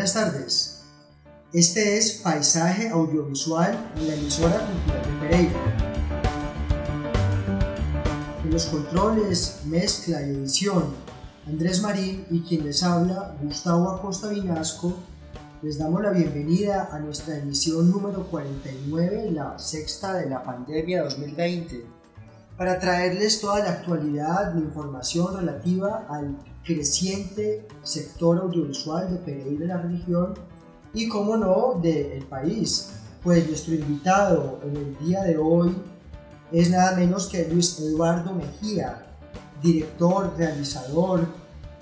Buenas tardes. Este es Paisaje Audiovisual en la emisora Cultural de Pereira. En los controles, mezcla y edición, Andrés Marín y quien les habla, Gustavo Acosta Vinasco, les damos la bienvenida a nuestra emisión número 49, la sexta de la pandemia 2020, para traerles toda la actualidad de información relativa al creciente sector audiovisual de Pereira y la región y, como no, del país. Pues nuestro invitado en el día de hoy es nada menos que Luis Eduardo Mejía, director, realizador,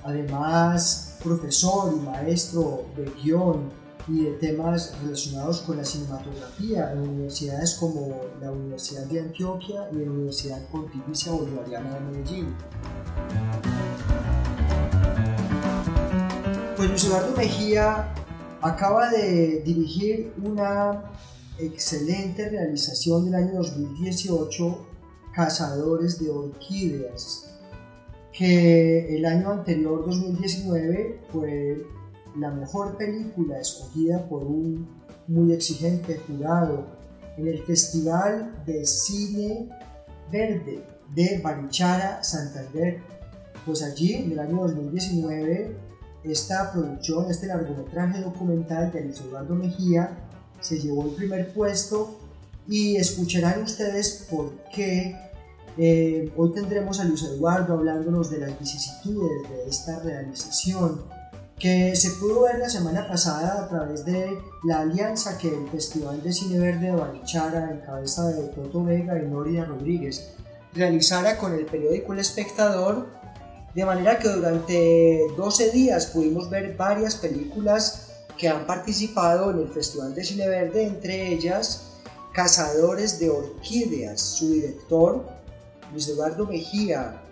además profesor y maestro de guion y de temas relacionados con la cinematografía en universidades como la Universidad de Antioquia y la Universidad Pontificia Bolivariana de Medellín. Pues Luis Eduardo Mejía acaba de dirigir una excelente realización del año 2018, Cazadores de Orquídeas, que el año anterior, 2019, fue la mejor película escogida por un muy exigente jurado en el Festival de Cine Verde de Barichara, Santander. Pues allí, en el año 2019, esta producción, este largometraje documental de Luis Eduardo Mejía, se llevó el primer puesto y escucharán ustedes por qué eh, hoy tendremos a Luis Eduardo hablándonos de las vicisitudes de esta realización que se pudo ver la semana pasada a través de la alianza que el Festival de Cine Verde de Barichara, en cabeza de Toto Vega y Noria Rodríguez, realizara con el periódico El Espectador de manera que durante 12 días pudimos ver varias películas que han participado en el Festival de Cine Verde, entre ellas Cazadores de Orquídeas, su director, Luis Eduardo Mejía,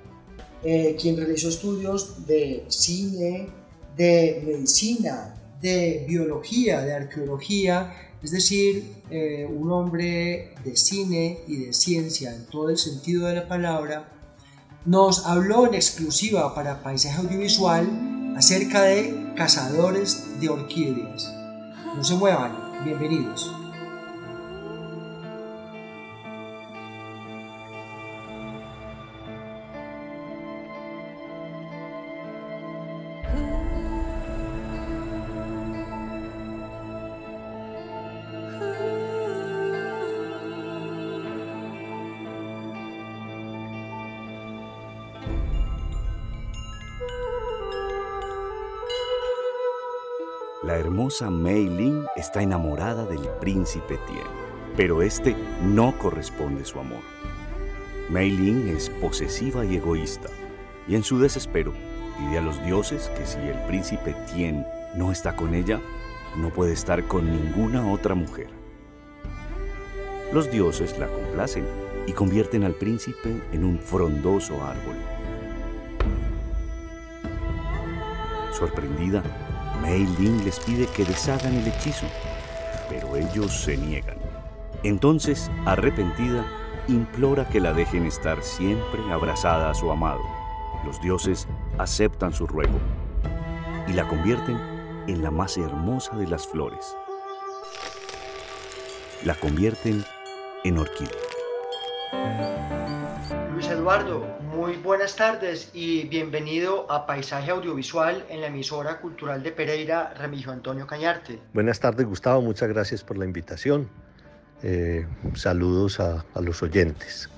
eh, quien realizó estudios de cine, de medicina, de biología, de arqueología, es decir, eh, un hombre de cine y de ciencia en todo el sentido de la palabra, nos habló en exclusiva para Paisaje Audiovisual acerca de cazadores de orquídeas. No se muevan, bienvenidos. La hermosa Mei Ling está enamorada del príncipe Tien, pero este no corresponde su amor. Mei Ling es posesiva y egoísta, y en su desespero pide a los dioses que si el príncipe Tien no está con ella, no puede estar con ninguna otra mujer. Los dioses la complacen y convierten al príncipe en un frondoso árbol. Sorprendida, Mei les pide que deshagan el hechizo, pero ellos se niegan. Entonces, arrepentida, implora que la dejen estar siempre abrazada a su amado. Los dioses aceptan su ruego y la convierten en la más hermosa de las flores. La convierten en orquídea. Eduardo, muy buenas tardes y bienvenido a Paisaje Audiovisual en la emisora cultural de Pereira, Remigio Antonio Cañarte. Buenas tardes, Gustavo, muchas gracias por la invitación. Eh, saludos a, a los oyentes.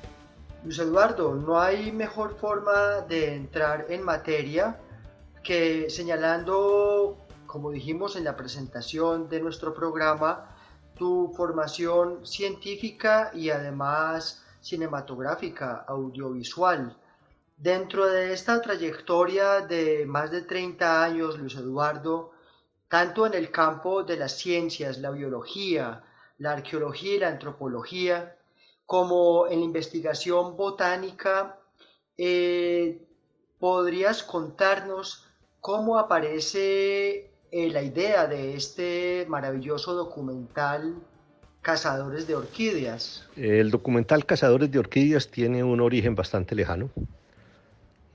Luis Eduardo, no hay mejor forma de entrar en materia que señalando, como dijimos en la presentación de nuestro programa, tu formación científica y además cinematográfica, audiovisual. Dentro de esta trayectoria de más de 30 años, Luis Eduardo, tanto en el campo de las ciencias, la biología, la arqueología y la antropología, como en la investigación botánica, eh, ¿podrías contarnos cómo aparece eh, la idea de este maravilloso documental Cazadores de Orquídeas? El documental Cazadores de Orquídeas tiene un origen bastante lejano.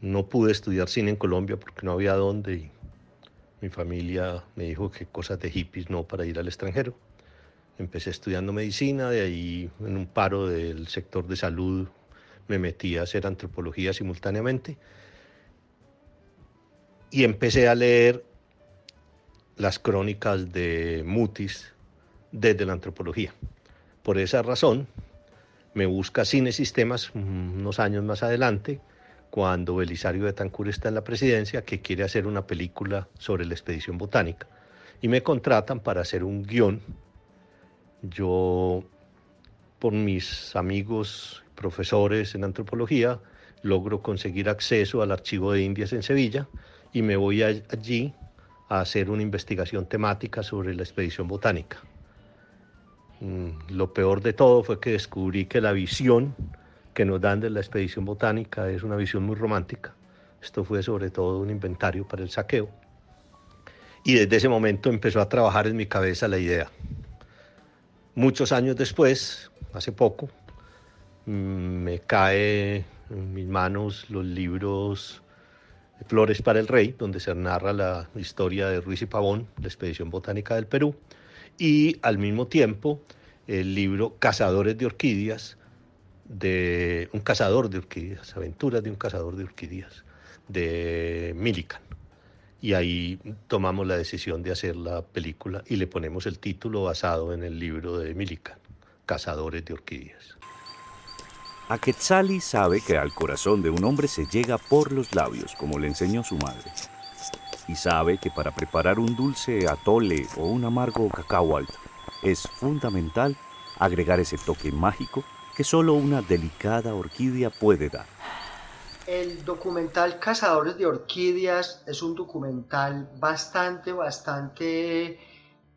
No pude estudiar cine en Colombia porque no había dónde y mi familia me dijo que cosas de hippies no para ir al extranjero. Empecé estudiando medicina, de ahí en un paro del sector de salud me metí a hacer antropología simultáneamente y empecé a leer las crónicas de Mutis desde la antropología. Por esa razón, me busca Cine Sistemas unos años más adelante, cuando Belisario de Tancur está en la presidencia, que quiere hacer una película sobre la expedición botánica. Y me contratan para hacer un guion. Yo, por mis amigos profesores en antropología, logro conseguir acceso al archivo de Indias en Sevilla y me voy allí a hacer una investigación temática sobre la expedición botánica. Mm, lo peor de todo fue que descubrí que la visión que nos dan de la expedición botánica es una visión muy romántica. Esto fue sobre todo un inventario para el saqueo. Y desde ese momento empezó a trabajar en mi cabeza la idea. Muchos años después, hace poco, mm, me cae en mis manos los libros Flores para el Rey, donde se narra la historia de Ruiz y Pavón, la expedición botánica del Perú, y al mismo tiempo el libro Cazadores de Orquídeas, de un cazador de orquídeas, aventuras de un cazador de orquídeas, de Millikan. Y ahí tomamos la decisión de hacer la película y le ponemos el título basado en el libro de Millikan, Cazadores de Orquídeas. Aquetzali sabe que al corazón de un hombre se llega por los labios, como le enseñó su madre. Y sabe que para preparar un dulce atole o un amargo cacao alto, es fundamental agregar ese toque mágico que solo una delicada orquídea puede dar. El documental Cazadores de Orquídeas es un documental bastante, bastante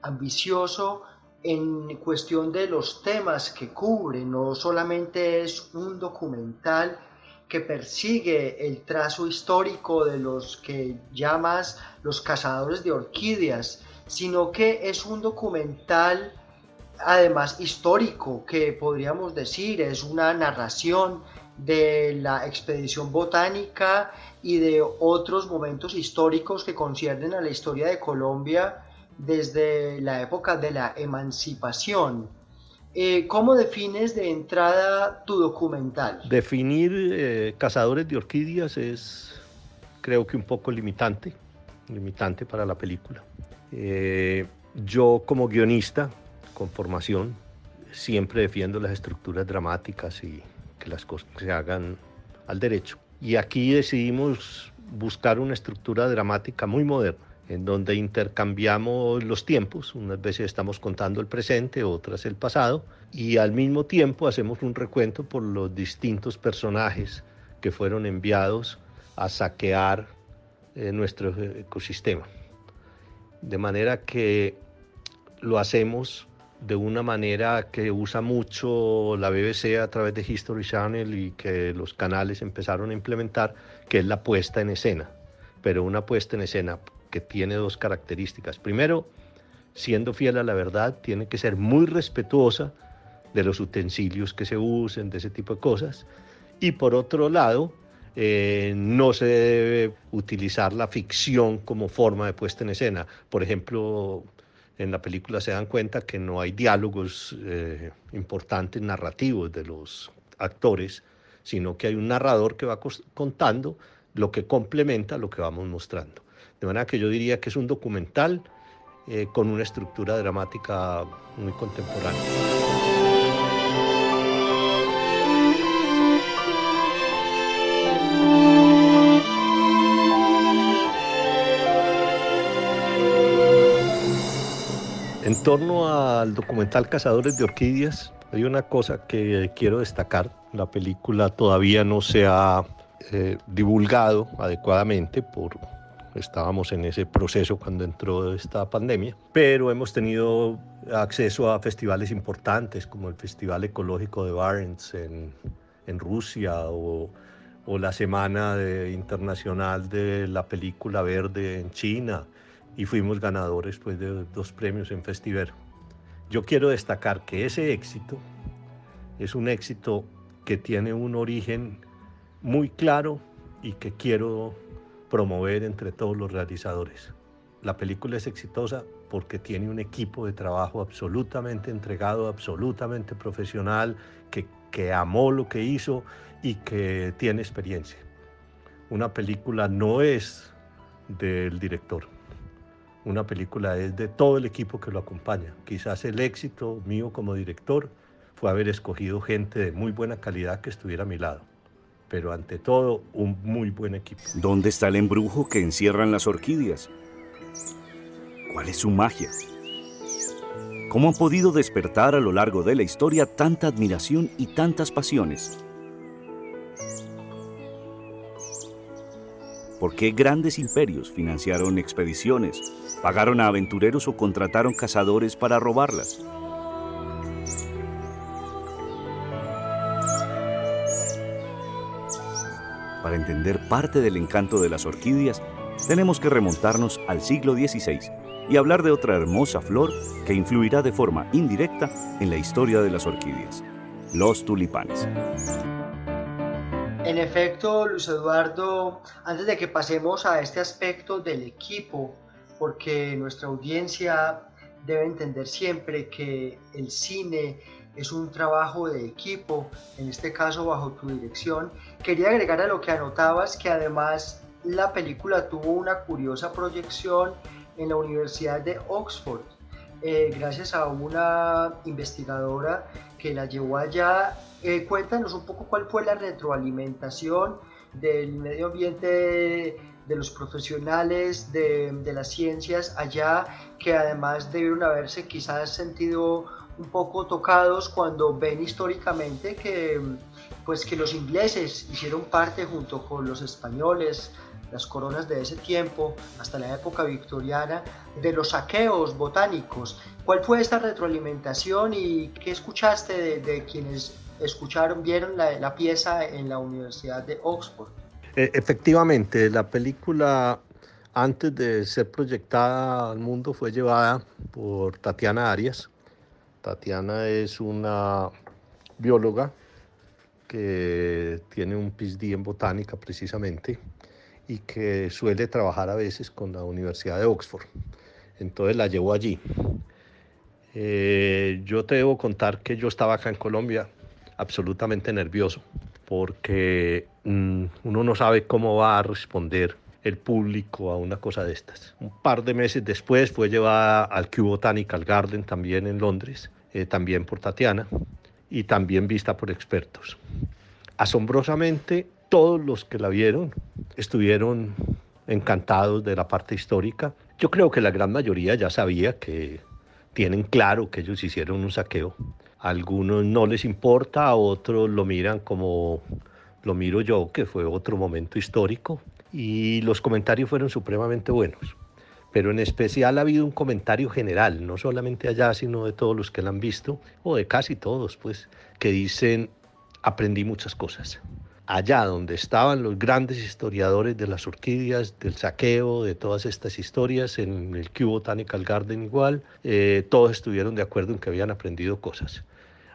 ambicioso en cuestión de los temas que cubre. No solamente es un documental que persigue el trazo histórico de los que llamas los cazadores de orquídeas, sino que es un documental además histórico, que podríamos decir es una narración de la expedición botánica y de otros momentos históricos que conciernen a la historia de Colombia desde la época de la emancipación. Eh, ¿Cómo defines de entrada tu documental? Definir eh, cazadores de orquídeas es creo que un poco limitante, limitante para la película. Eh, yo como guionista con formación siempre defiendo las estructuras dramáticas y que las cosas se hagan al derecho. Y aquí decidimos buscar una estructura dramática muy moderna, en donde intercambiamos los tiempos, unas veces estamos contando el presente, otras el pasado, y al mismo tiempo hacemos un recuento por los distintos personajes que fueron enviados a saquear eh, nuestro ecosistema. De manera que lo hacemos de una manera que usa mucho la BBC a través de History Channel y que los canales empezaron a implementar, que es la puesta en escena. Pero una puesta en escena tiene dos características. Primero, siendo fiel a la verdad, tiene que ser muy respetuosa de los utensilios que se usen, de ese tipo de cosas. Y por otro lado, eh, no se debe utilizar la ficción como forma de puesta en escena. Por ejemplo, en la película se dan cuenta que no hay diálogos eh, importantes narrativos de los actores, sino que hay un narrador que va contando lo que complementa lo que vamos mostrando. De manera que yo diría que es un documental eh, con una estructura dramática muy contemporánea. torno al documental Cazadores de Orquídeas, hay una cosa que quiero destacar. La película todavía no se ha eh, divulgado adecuadamente por estábamos en ese proceso cuando entró esta pandemia, pero hemos tenido acceso a festivales importantes como el Festival Ecológico de Barents en, en Rusia o, o, la Semana de, Internacional de la Película Verde en China y fuimos ganadores pues, de dos premios en Festival. Yo quiero destacar que ese éxito es un éxito que tiene un origen muy claro y que quiero promover entre todos los realizadores. La película es exitosa porque tiene un equipo de trabajo absolutamente entregado, absolutamente profesional, que, que amó lo que hizo y que tiene experiencia. Una película no es del director, una película es de todo el equipo que lo acompaña. Quizás el éxito mío como director fue haber escogido gente de muy buena calidad que estuviera a mi lado. Pero ante todo, un muy buen equipo. ¿Dónde está el embrujo que encierran las orquídeas? ¿Cuál es su magia? ¿Cómo han podido despertar a lo largo de la historia tanta admiración y tantas pasiones? ¿Por qué grandes imperios financiaron expediciones, pagaron a aventureros o contrataron cazadores para robarlas? Para entender parte del encanto de las orquídeas, tenemos que remontarnos al siglo XVI y hablar de otra hermosa flor que influirá de forma indirecta en la historia de las orquídeas, los tulipanes. En efecto, Luis Eduardo, antes de que pasemos a este aspecto del equipo, porque nuestra audiencia debe entender siempre que el cine es un trabajo de equipo, en este caso bajo tu dirección, quería agregar a lo que anotabas que además la película tuvo una curiosa proyección en la Universidad de Oxford, eh, gracias a una investigadora que la llevó allá. Eh, cuéntanos un poco cuál fue la retroalimentación del medio ambiente de los profesionales de, de, las ciencias allá, que además debieron haberse quizás sentido un poco tocados cuando ven históricamente que, pues, que los ingleses hicieron parte junto con los españoles, las coronas de ese tiempo, hasta la época victoriana, de los saqueos botánicos. ¿Cuál fue esta retroalimentación y qué escuchaste de, quienes escucharon, vieron la, pieza en la Universidad de Oxford. E, efectivamente, la película antes de ser proyectada al mundo fue llevada por Tatiana Arias. Tatiana es una bióloga que tiene un PhD en botánica precisamente y que suele trabajar a veces con la Universidad de Oxford. Entonces la llevo allí. Eh, yo te debo contar que yo estaba acá en Colombia absolutamente nervioso porque mm, uno no sabe cómo va a responder el público a una cosa de estas. Un par de meses después fue llevada al Kew Botanical Garden también en Londres, eh, también por Tatiana y también vista por expertos. Asombrosamente, todos los que la vieron estuvieron encantados de la parte histórica. Yo creo que la gran mayoría ya sabía que tienen claro que ellos hicieron un saqueo algunos no les importa, a otros lo miran como lo miro yo, que fue otro momento histórico, y los comentarios fueron supremamente buenos. Pero en especial ha habido un comentario general, no solamente allá, sino de todos los que la han visto, o de casi todos, pues, que dicen, aprendí muchas cosas. Allá donde estaban los grandes historiadores de las orquídeas, del saqueo, de todas estas historias, en el Kew Botanical Garden igual, eh, todos estuvieron de acuerdo en que habían aprendido cosas.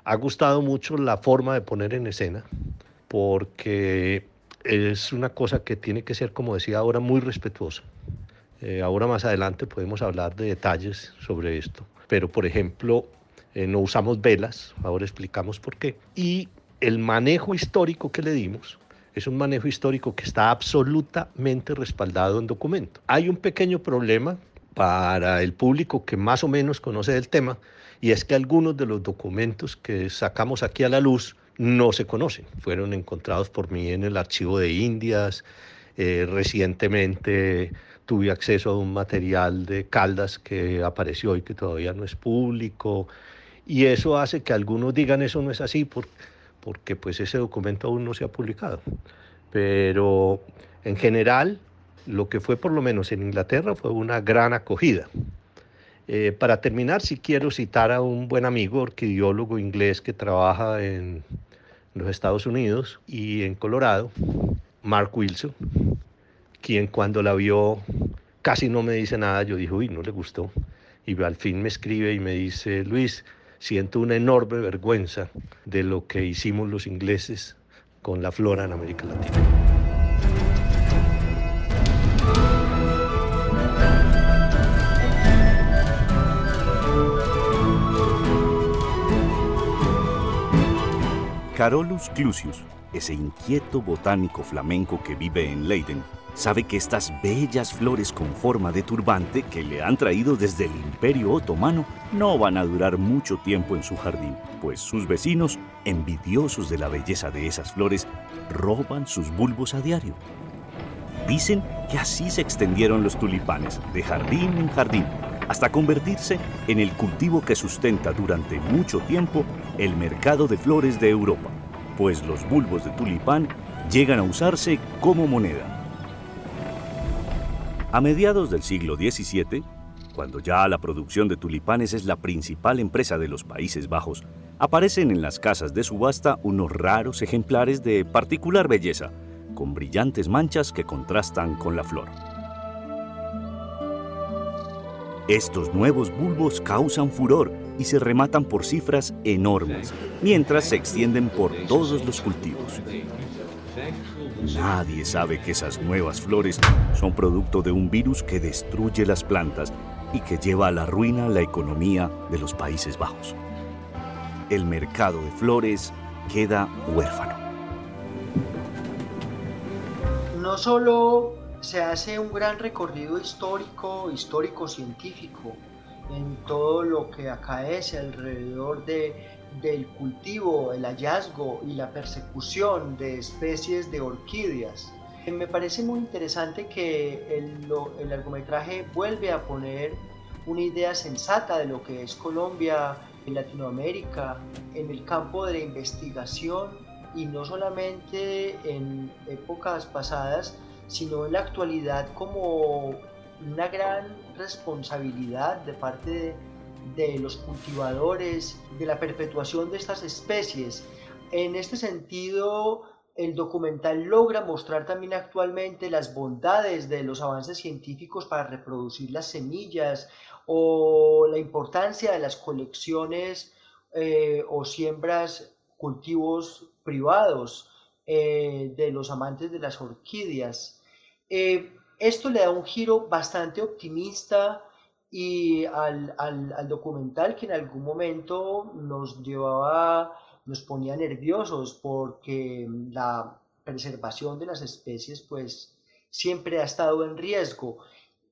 Ha gustado mucho la forma de poner en escena, porque es una cosa que tiene que ser, como decía ahora, muy respetuosa. Eh, ahora más adelante podemos hablar de detalles sobre esto, pero por ejemplo, eh, no usamos velas, ahora explicamos por qué. Y el manejo histórico que le dimos es un manejo histórico que está absolutamente respaldado en documento. Hay un pequeño problema para el público que más o menos conoce del tema, y es que algunos de los documentos que sacamos aquí a la luz no se conocen. Fueron encontrados por mí en el archivo de Indias, eh, recientemente tuve acceso a un material de Caldas que apareció y que todavía no es público. Y eso hace que algunos digan eso no es así porque pues ese documento aún no se ha publicado. Pero en general, lo que fue por lo menos en Inglaterra fue una gran acogida. Eh, para terminar, si quiero citar a un buen amigo, orquidiólogo inglés que trabaja en los Estados Unidos y en Colorado, Mark Wilson, quien cuando la vio casi no me dice nada, yo dije, uy, no le gustó. Y al fin me escribe y me dice, Luis, siento una enorme vergüenza de lo que hicimos los ingleses con la flora en América Latina. Carolus Clusius, ese inquieto botánico flamenco que vive en Leiden, sabe que estas bellas flores con forma de turbante que le han traído desde el Imperio Otomano no van a durar mucho tiempo en su jardín, pues sus vecinos, envidiosos de la belleza de esas flores, roban sus bulbos a diario. Dicen que así se extendieron los tulipanes, de jardín en jardín, hasta convertirse en el cultivo que sustenta durante mucho tiempo el mercado de flores de Europa, pues los bulbos de tulipán llegan a usarse como moneda. A mediados del siglo XVII, cuando ya la producción de tulipanes es la principal empresa de los Países Bajos, aparecen en las casas de subasta unos raros ejemplares de particular belleza, con brillantes manchas que contrastan con la flor. Estos nuevos bulbos causan furor y se rematan por cifras enormes, mientras se extienden por todos los cultivos. Nadie sabe que esas nuevas flores son producto de un virus que destruye las plantas y que lleva a la ruina la economía de los Países Bajos. El mercado de flores queda huérfano. No solo se hace un gran recorrido histórico, histórico-científico, en todo lo que acaece alrededor de del cultivo, el hallazgo y la persecución de especies de orquídeas. Eh, me parece muy interesante que el, el largometraje vuelve a poner una idea sensata de lo que es Colombia en Latinoamérica, en el campo de la investigación y no solamente en épocas pasadas, sino en la actualidad como una gran responsabilidad de parte de de los cultivadores, de la perpetuación de estas especies. En este sentido, el documental logra mostrar también actualmente las bondades de los avances científicos para reproducir las semillas o la importancia de las colecciones eh, o siembras, cultivos privados eh, de los amantes de las orquídeas. Eh, esto le da un giro bastante optimista y al, al, documental que en algún momento nos llevaba, nos ponía nerviosos porque la preservación de las especies pues siempre ha estado en riesgo.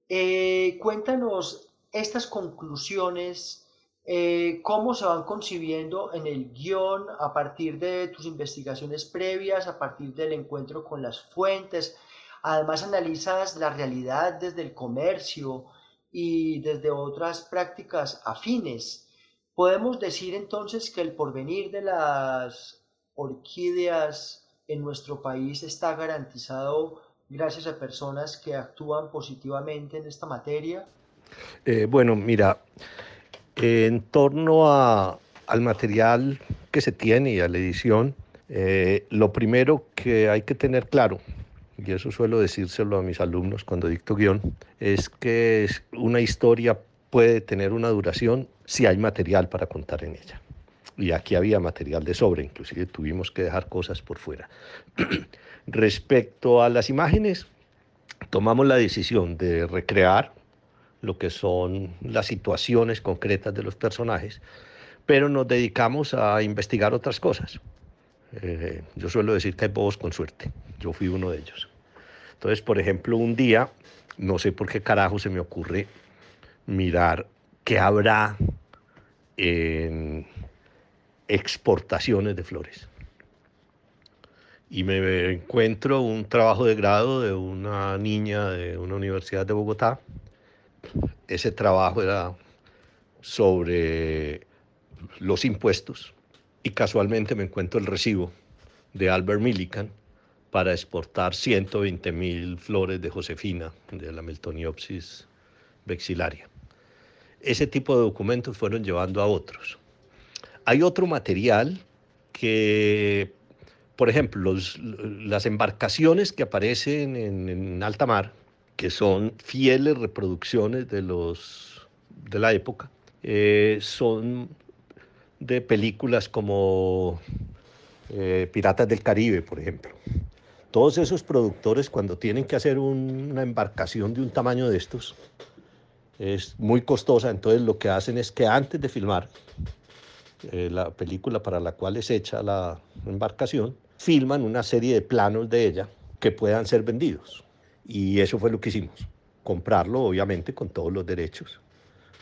Eh, cuéntanos estas conclusiones, eh, cómo se van concibiendo en el guion a partir de tus investigaciones previas, a partir del encuentro con las fuentes. Además analizas la realidad desde el comercio, y desde otras prácticas afines. Podemos decir entonces que el porvenir de las orquídeas en nuestro país está garantizado gracias a personas que actúan positivamente en esta materia. Eh, bueno, mira, en torno a, al material que se tiene y a la edición, eh, lo primero que hay que tener claro y eso suelo decírselo a mis alumnos cuando dicto guion, es que una historia puede tener una duración si hay material para contar en ella. Y aquí había material de sobra, inclusive tuvimos que dejar cosas por fuera. Respecto a las imágenes, tomamos la decisión de recrear lo que son las situaciones concretas de los personajes, pero nos dedicamos a investigar otras cosas. Eh, yo suelo decir que hay bobos con suerte. Yo fui uno de ellos. Entonces, por ejemplo, un día, no sé por qué carajo se me ocurre mirar qué habrá en exportaciones de flores. y me encuentro un trabajo de grado de una niña de una universidad de Bogotá. Ese trabajo era sobre los impuestos y casualmente me encuentro el recibo de Albert Millikan para exportar 120 mil flores de Josefina de la Meltoniopsis vexilaria. Ese tipo de documentos fueron llevando a otros. Hay otro material que, por ejemplo, las embarcaciones que aparecen en, alta mar, que son fieles reproducciones de, los, de la época, eh, son de películas como eh, Piratas del Caribe, por ejemplo. Todos esos productores cuando tienen que hacer una embarcación de un tamaño de estos, es muy costosa, entonces lo que hacen es que antes de filmar eh, la película para la cual es hecha la embarcación, filman una serie de planos de ella que puedan ser vendidos. Y eso fue lo que hicimos, comprarlo obviamente con todos los derechos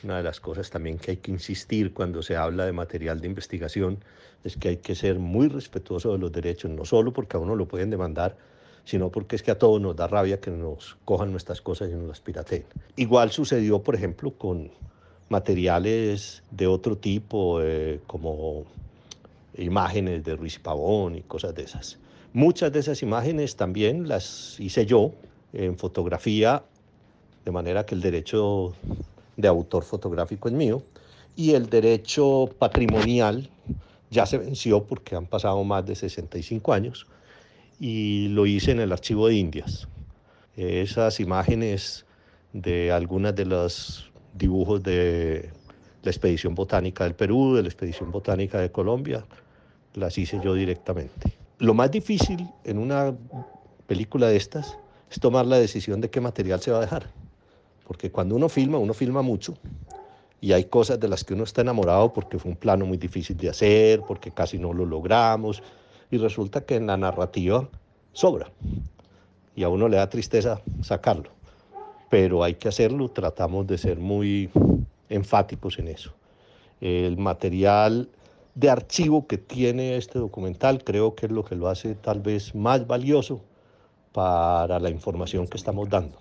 una de las cosas también que hay que insistir cuando se habla de material de investigación es que hay que ser muy respetuoso de los derechos, no solo porque a uno lo pueden demandar, sino porque es que a todos nos da rabia que nos cojan nuestras cosas y nos las pirateen. Igual sucedió, por ejemplo, con materiales de otro tipo, eh, como imágenes de Ruiz Pavón y cosas de esas. Muchas de esas imágenes también las hice yo en fotografía, de manera que el derecho de autor fotográfico es mío, y el derecho patrimonial ya se venció porque han pasado más de 65 años y lo hice en el archivo de Indias. Esas imágenes de algunas de los dibujos de la expedición botánica del Perú, de la expedición botánica de Colombia, las hice yo directamente. Lo más difícil en una película de estas es tomar la decisión de qué material se va a dejar. Porque cuando uno filma, uno filma mucho y hay cosas de las que uno está enamorado porque fue un plano muy difícil de hacer, porque casi no lo logramos y resulta que en la narrativa sobra y a uno le da tristeza sacarlo. Pero hay que hacerlo, tratamos de ser muy enfáticos en eso. El material de archivo que tiene este documental creo que es lo que lo hace tal vez más valioso para la información que estamos dando.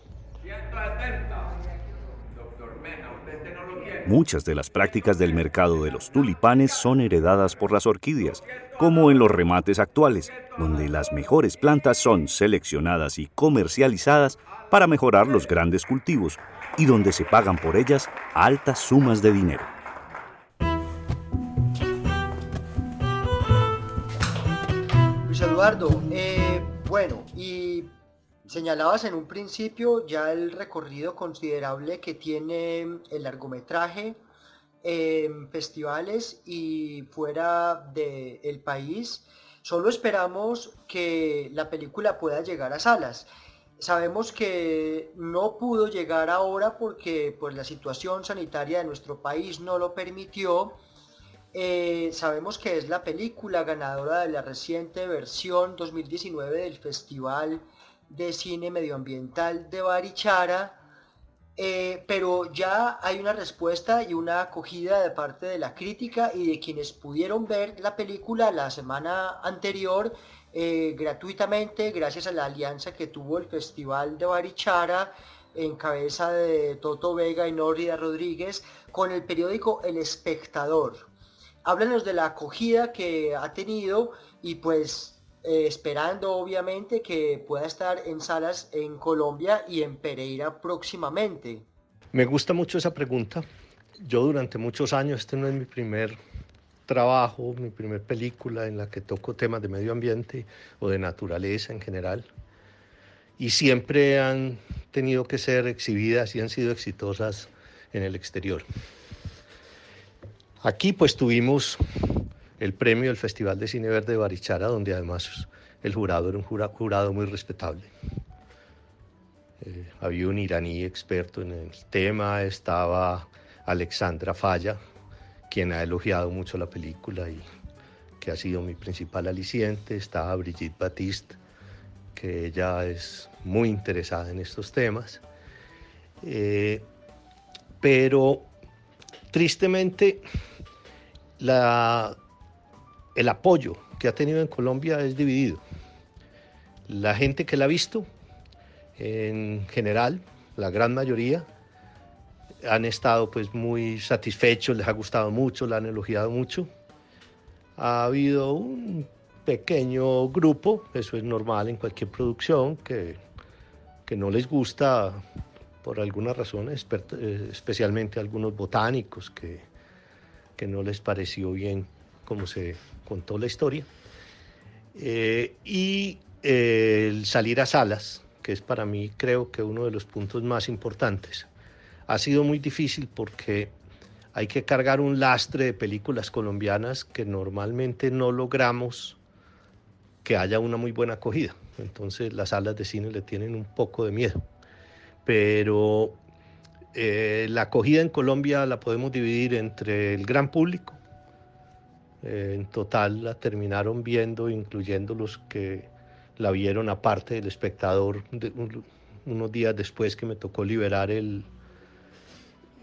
Muchas de las prácticas del mercado de los tulipanes son heredadas por las orquídeas, como en los remates actuales, donde las mejores plantas son seleccionadas y comercializadas para mejorar los grandes cultivos y donde se pagan por ellas altas sumas de dinero. Luis Eduardo, eh, bueno, y Señalabas en un principio ya el recorrido considerable que tiene el largometraje en festivales y fuera del país. Solo esperamos que la película pueda llegar a salas. Sabemos que no pudo llegar ahora porque pues, la situación sanitaria de nuestro país no lo permitió. Eh, sabemos que es la película ganadora de la reciente versión 2019 del Festival de cine medioambiental de Barichara, eh, pero ya hay una respuesta y una acogida de parte de la crítica y de quienes pudieron ver la película la semana anterior eh, gratuitamente gracias a la alianza que tuvo el Festival de Barichara en cabeza de Toto Vega y Nórida Rodríguez con el periódico El Espectador. Háblanos de la acogida que ha tenido y pues eh, esperando obviamente que pueda estar en salas en Colombia y en Pereira próximamente. Me gusta mucho esa pregunta. Yo durante muchos años, este no es mi primer trabajo, mi primer película en la que toco temas de medio ambiente o de naturaleza en general. Y siempre han tenido que ser exhibidas y han sido exitosas en el exterior. Aquí pues tuvimos el premio del Festival de Cine Verde de Barichara, donde además el jurado era un jurado muy respetable. Eh, había un iraní experto en el tema, estaba Alexandra Falla, quien ha elogiado mucho la película y que ha sido mi principal aliciente, estaba Brigitte Batiste, que ella es muy interesada en estos temas. Eh, pero tristemente la el apoyo que ha tenido en Colombia es dividido. La gente que la ha visto, en general, la gran mayoría, han estado pues muy satisfechos, les ha gustado mucho, la han elogiado mucho. Ha habido un pequeño grupo, eso es normal en cualquier producción, que, que no les gusta por alguna razón, eh, especialmente algunos botánicos que, que no les pareció bien como se contó la historia. Eh, y eh, el salir a salas, que es para mí creo que uno de los puntos más importantes. Ha sido muy difícil porque hay que cargar un lastre de películas colombianas que normalmente no logramos que haya una muy buena acogida. Entonces las salas de cine le tienen un poco de miedo pero eh, la acogida en Colombia la podemos dividir entre el gran público, eh, en total la terminaron viendo, incluyendo los que la vieron aparte del espectador, unos días después que me tocó liberar el,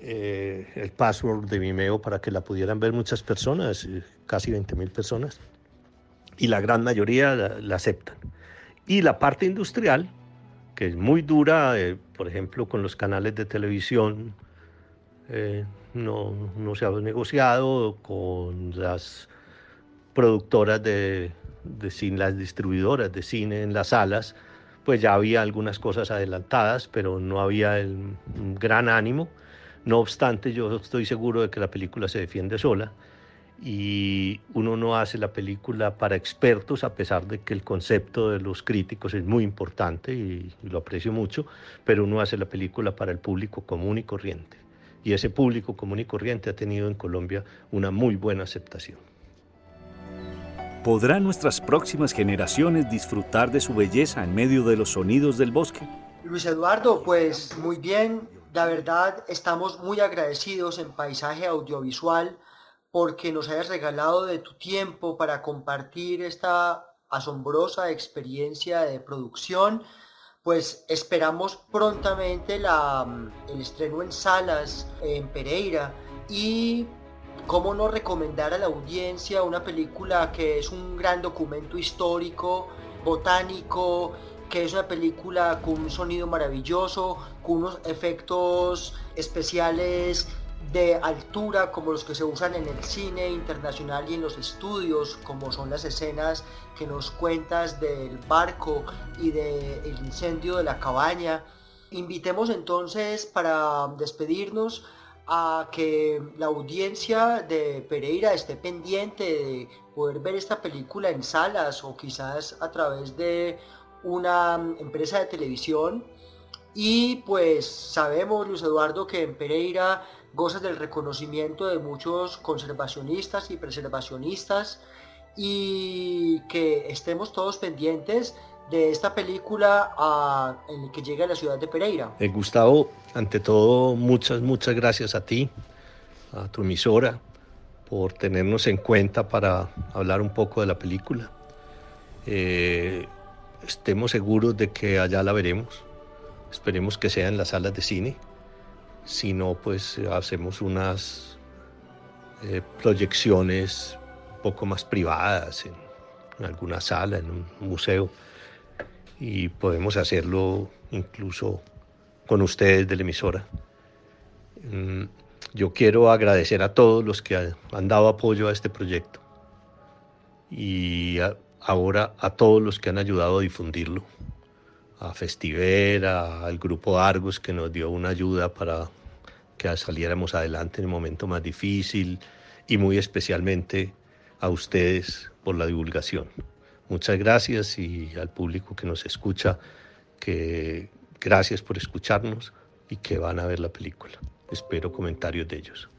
eh, el password de Vimeo para que la pudieran ver muchas personas, casi 20 mil personas, y la gran mayoría la aceptan. Y la parte industrial, que es muy dura, eh, por ejemplo, con los canales de televisión, eh, no, no, se ha negociado con las productoras de, de, cine, las distribuidoras de cine en las salas, pues ya había algunas cosas adelantadas, pero no había el gran ánimo. No obstante, yo estoy seguro de que la película se defiende sola y uno no hace la película para expertos, a pesar de que el concepto de los críticos es muy importante y, lo aprecio mucho, pero uno hace la película para el público común y corriente. Y ese público común y corriente ha tenido en Colombia una muy buena aceptación. ¿Podrán nuestras próximas generaciones disfrutar de su belleza en medio de los sonidos del bosque? Luis Eduardo, pues muy bien, la verdad estamos muy agradecidos en Paisaje Audiovisual porque nos hayas regalado de tu tiempo para compartir esta asombrosa experiencia de producción. Pues esperamos prontamente la, el estreno en salas en Pereira. Y cómo no recomendar a la audiencia una película que es un gran documento histórico, botánico, que es una película con un sonido maravilloso, con unos efectos especiales de altura como los que se usan en el cine internacional y en los estudios, como son las escenas que nos cuentas del barco y del incendio de la cabaña. Invitemos entonces para despedirnos a que la audiencia de Pereira esté pendiente de poder ver esta película en salas o quizás a través de una empresa de televisión. Y pues sabemos, Luis Eduardo, que en Pereira goza del reconocimiento de muchos conservacionistas y preservacionistas y que estemos todos pendientes de esta película a, en que llega a la ciudad de Pereira. Eh, Gustavo, ante todo, muchas, muchas gracias a ti, a tu emisora, por tenernos en cuenta para hablar un poco de la película. Eh, estemos seguros de que allá la veremos. Esperemos que sea en las salas de cine si no, pues hacemos unas eh, proyecciones un poco más privadas en, alguna sala, en un museo, y podemos hacerlo incluso con ustedes de la emisora. Mm, yo quiero agradecer a todos los que han dado apoyo a este proyecto. Y ahora a todos los que han ayudado a difundirlo a Festivera, al grupo Argos que nos dio una ayuda para que saliéramos adelante en el momento más difícil y muy especialmente a ustedes por la divulgación. Muchas gracias y al público que nos escucha, que gracias por escucharnos y que van a ver la película. Espero comentarios de ellos.